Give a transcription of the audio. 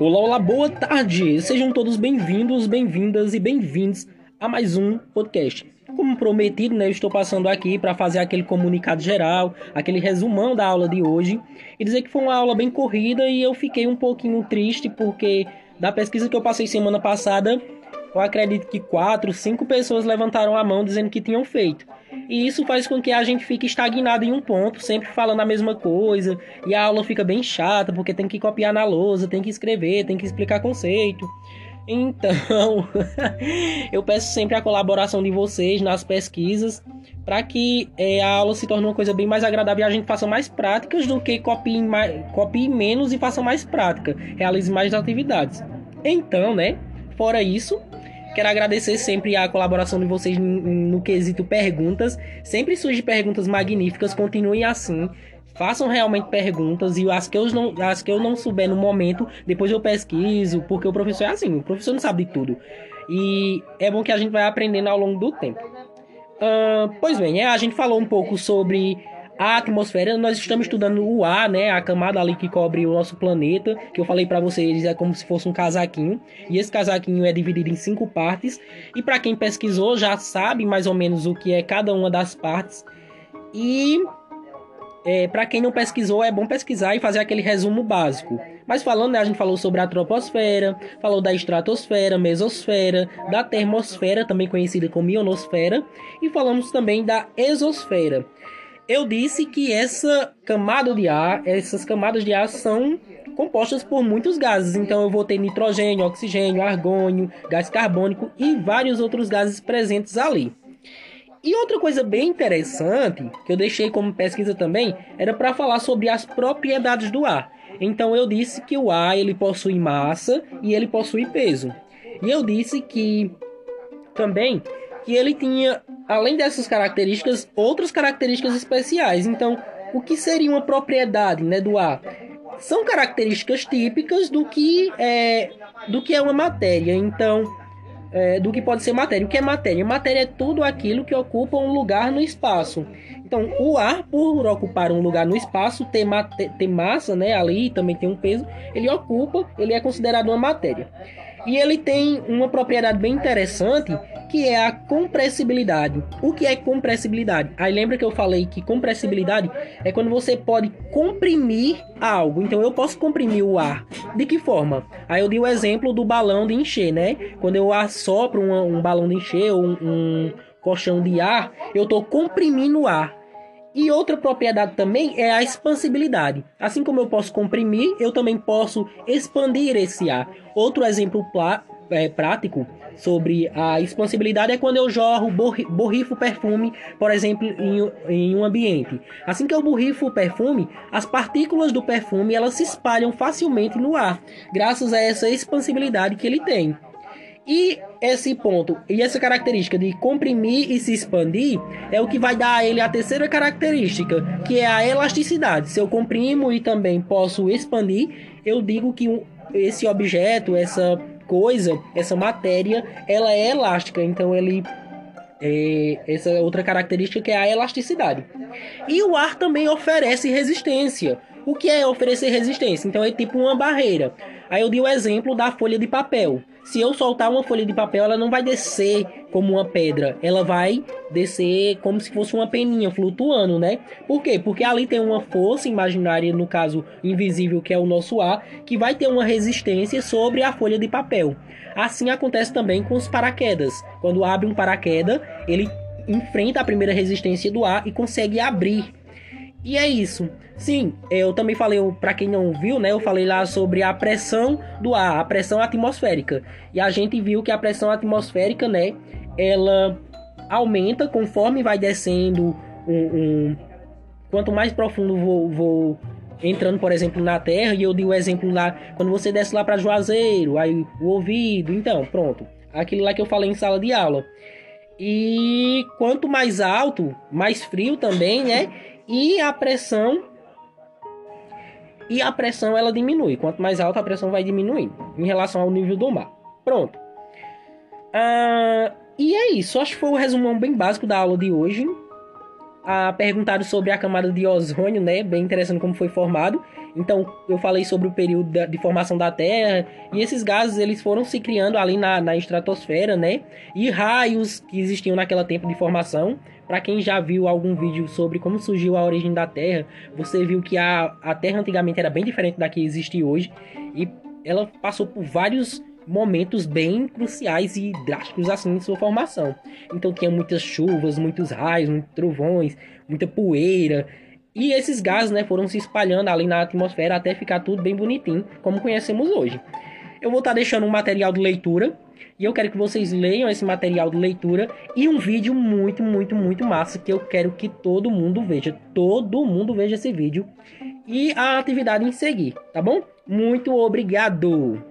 Olá, olá, boa tarde! Sejam todos bem-vindos, bem-vindas e bem-vindos a mais um podcast. Como prometido, né, eu estou passando aqui para fazer aquele comunicado geral, aquele resumão da aula de hoje e dizer que foi uma aula bem corrida e eu fiquei um pouquinho triste porque da pesquisa que eu passei semana passada, eu acredito que quatro, cinco pessoas levantaram a mão dizendo que tinham feito. E isso faz com que a gente fique estagnado em um ponto, sempre falando a mesma coisa, e a aula fica bem chata, porque tem que copiar na lousa, tem que escrever, tem que explicar conceito. Então, eu peço sempre a colaboração de vocês nas pesquisas para que é, a aula se torne uma coisa bem mais agradável e a gente faça mais práticas do que copie, mais, copie menos e faça mais prática, realize mais atividades. Então, né? Fora isso, Quero agradecer sempre a colaboração de vocês no quesito perguntas. Sempre surgem perguntas magníficas, continuem assim. Façam realmente perguntas e as que, eu não, as que eu não souber no momento, depois eu pesquiso, porque o professor é assim, o professor não sabe de tudo. E é bom que a gente vai aprendendo ao longo do tempo. Uh, pois bem, é, a gente falou um pouco sobre a atmosfera, nós estamos estudando o ar, né, a camada ali que cobre o nosso planeta, que eu falei para vocês é como se fosse um casaquinho, e esse casaquinho é dividido em cinco partes, e para quem pesquisou já sabe mais ou menos o que é cada uma das partes. E é, para quem não pesquisou, é bom pesquisar e fazer aquele resumo básico. Mas falando, né, a gente falou sobre a troposfera, falou da estratosfera, mesosfera, da termosfera, também conhecida como ionosfera, e falamos também da exosfera eu disse que essa camada de ar, essas camadas de ar são compostas por muitos gases. Então eu vou ter nitrogênio, oxigênio, argônio, gás carbônico e vários outros gases presentes ali. E outra coisa bem interessante que eu deixei como pesquisa também era para falar sobre as propriedades do ar. Então eu disse que o ar ele possui massa e ele possui peso. E eu disse que também que ele tinha, além dessas características, outras características especiais. Então, o que seria uma propriedade né, do ar? São características típicas do que é, do que é uma matéria. Então, é, do que pode ser matéria. O que é matéria? Matéria é tudo aquilo que ocupa um lugar no espaço. Então, o ar, por ocupar um lugar no espaço, ter, ter massa né, ali, também tem um peso, ele ocupa, ele é considerado uma matéria. E ele tem uma propriedade bem interessante que é a compressibilidade. O que é compressibilidade? Aí lembra que eu falei que compressibilidade é quando você pode comprimir algo. Então eu posso comprimir o ar. De que forma? Aí eu dei o exemplo do balão de encher, né? Quando eu assopro um, um balão de encher ou um, um colchão de ar, eu estou comprimindo o ar. E outra propriedade também é a expansibilidade. Assim como eu posso comprimir, eu também posso expandir esse ar. Outro exemplo é, prático sobre a expansibilidade é quando eu jorro, borrifo perfume, por exemplo, em, em um ambiente. Assim que eu borrifo o perfume, as partículas do perfume elas se espalham facilmente no ar, graças a essa expansibilidade que ele tem. E esse ponto e essa característica de comprimir e se expandir é o que vai dar a ele a terceira característica, que é a elasticidade. Se eu comprimo e também posso expandir, eu digo que esse objeto, essa coisa, essa matéria, ela é elástica. Então ele é, essa outra característica que é a elasticidade. E o ar também oferece resistência. O que é oferecer resistência? Então é tipo uma barreira. Aí eu dei o exemplo da folha de papel. Se eu soltar uma folha de papel, ela não vai descer como uma pedra, ela vai descer como se fosse uma peninha flutuando, né? Por quê? Porque ali tem uma força imaginária, no caso invisível, que é o nosso ar, que vai ter uma resistência sobre a folha de papel. Assim acontece também com os paraquedas. Quando abre um paraquedas, ele enfrenta a primeira resistência do ar e consegue abrir e é isso. Sim, eu também falei, para quem não viu, né, eu falei lá sobre a pressão do ar, a pressão atmosférica. E a gente viu que a pressão atmosférica, né, ela aumenta conforme vai descendo um, um quanto mais profundo vou, vou entrando, por exemplo, na terra, e eu dei o exemplo lá, quando você desce lá para Juazeiro, aí o ouvido, então, pronto. Aquilo lá que eu falei em sala de aula. E quanto mais alto, mais frio também, né? E a pressão e a pressão ela diminui. Quanto mais alta a pressão vai diminuindo em relação ao nível do mar. Pronto. Ah, e é isso. Acho que foi o resumão bem básico da aula de hoje. ah, perguntaram sobre a camada de ozônio, né? Bem interessante como foi formado. Então, eu falei sobre o período de formação da Terra e esses gases eles foram se criando ali na, na estratosfera, né? E raios que existiam naquela tempo de formação. Para quem já viu algum vídeo sobre como surgiu a origem da Terra, você viu que a, a Terra antigamente era bem diferente da que existe hoje e ela passou por vários momentos bem cruciais e drásticos assim sua formação. Então tinha muitas chuvas, muitos raios, muitos trovões, muita poeira. E esses gases né, foram se espalhando ali na atmosfera até ficar tudo bem bonitinho, como conhecemos hoje. Eu vou estar tá deixando um material de leitura e eu quero que vocês leiam esse material de leitura e um vídeo muito, muito, muito massa que eu quero que todo mundo veja. Todo mundo veja esse vídeo e a atividade em seguir, tá bom? Muito obrigado!